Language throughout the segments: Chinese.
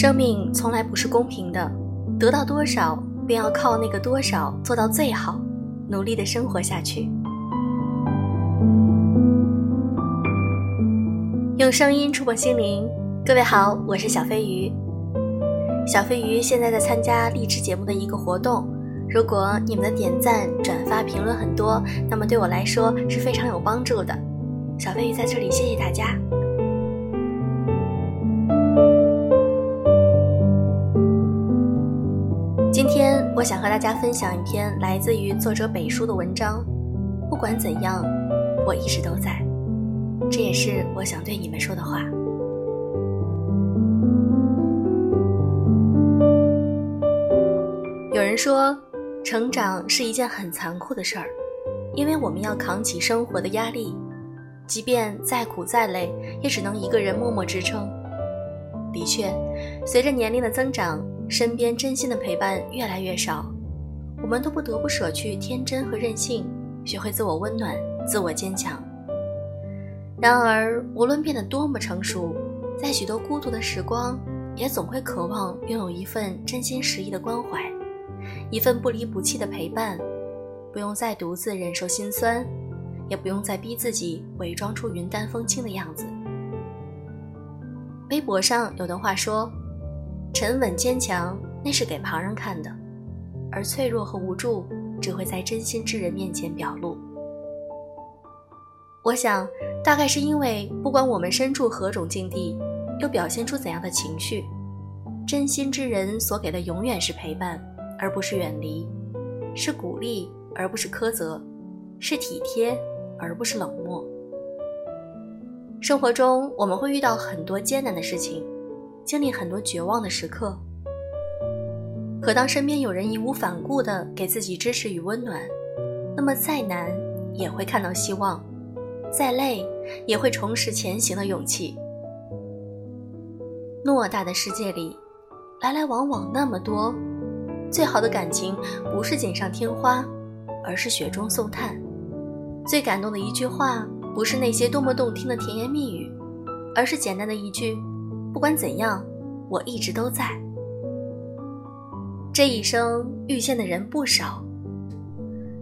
生命从来不是公平的，得到多少便要靠那个多少做到最好，努力的生活下去。用声音触碰心灵，各位好，我是小飞鱼。小飞鱼现在在参加励志节目的一个活动，如果你们的点赞、转发、评论很多，那么对我来说是非常有帮助的。小飞鱼在这里谢谢大家。我想和大家分享一篇来自于作者北叔的文章。不管怎样，我一直都在。这也是我想对你们说的话。有人说，成长是一件很残酷的事儿，因为我们要扛起生活的压力，即便再苦再累，也只能一个人默默支撑。的确，随着年龄的增长。身边真心的陪伴越来越少，我们都不得不舍去天真和任性，学会自我温暖、自我坚强。然而，无论变得多么成熟，在许多孤独的时光，也总会渴望拥有一份真心实意的关怀，一份不离不弃的陪伴，不用再独自忍受心酸，也不用再逼自己伪装出云淡风轻的样子。微博上有段话说。沉稳坚强，那是给旁人看的；而脆弱和无助，只会在真心之人面前表露。我想，大概是因为不管我们身处何种境地，又表现出怎样的情绪，真心之人所给的永远是陪伴，而不是远离；是鼓励，而不是苛责；是体贴，而不是冷漠。生活中，我们会遇到很多艰难的事情。经历很多绝望的时刻，可当身边有人义无反顾地给自己支持与温暖，那么再难也会看到希望，再累也会重拾前行的勇气。偌大的世界里，来来往往那么多，最好的感情不是锦上添花，而是雪中送炭；最感动的一句话，不是那些多么动听的甜言蜜语，而是简单的一句。不管怎样，我一直都在。这一生遇见的人不少，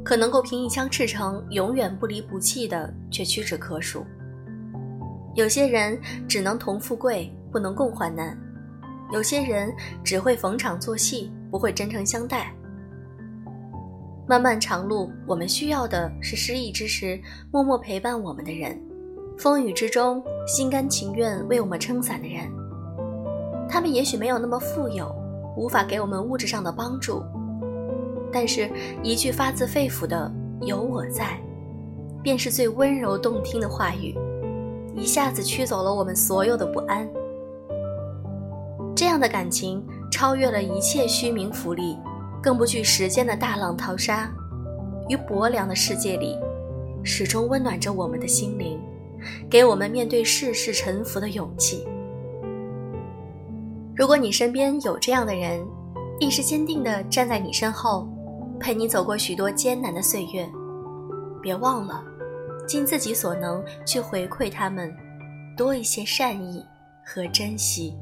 可能够凭一腔赤诚永远不离不弃的，却屈指可数。有些人只能同富贵，不能共患难；有些人只会逢场作戏，不会真诚相待。漫漫长路，我们需要的是失意之时默默陪伴我们的人。风雨之中，心甘情愿为我们撑伞的人，他们也许没有那么富有，无法给我们物质上的帮助，但是一句发自肺腑的“有我在”，便是最温柔动听的话语，一下子驱走了我们所有的不安。这样的感情超越了一切虚名浮利，更不惧时间的大浪淘沙，于薄凉的世界里，始终温暖着我们的心灵。给我们面对世事沉浮的勇气。如果你身边有这样的人，一直坚定地站在你身后，陪你走过许多艰难的岁月，别忘了，尽自己所能去回馈他们，多一些善意和珍惜。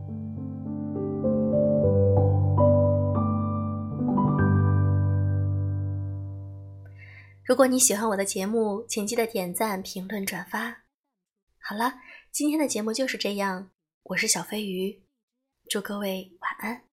如果你喜欢我的节目，请记得点赞、评论、转发。好了，今天的节目就是这样。我是小飞鱼，祝各位晚安。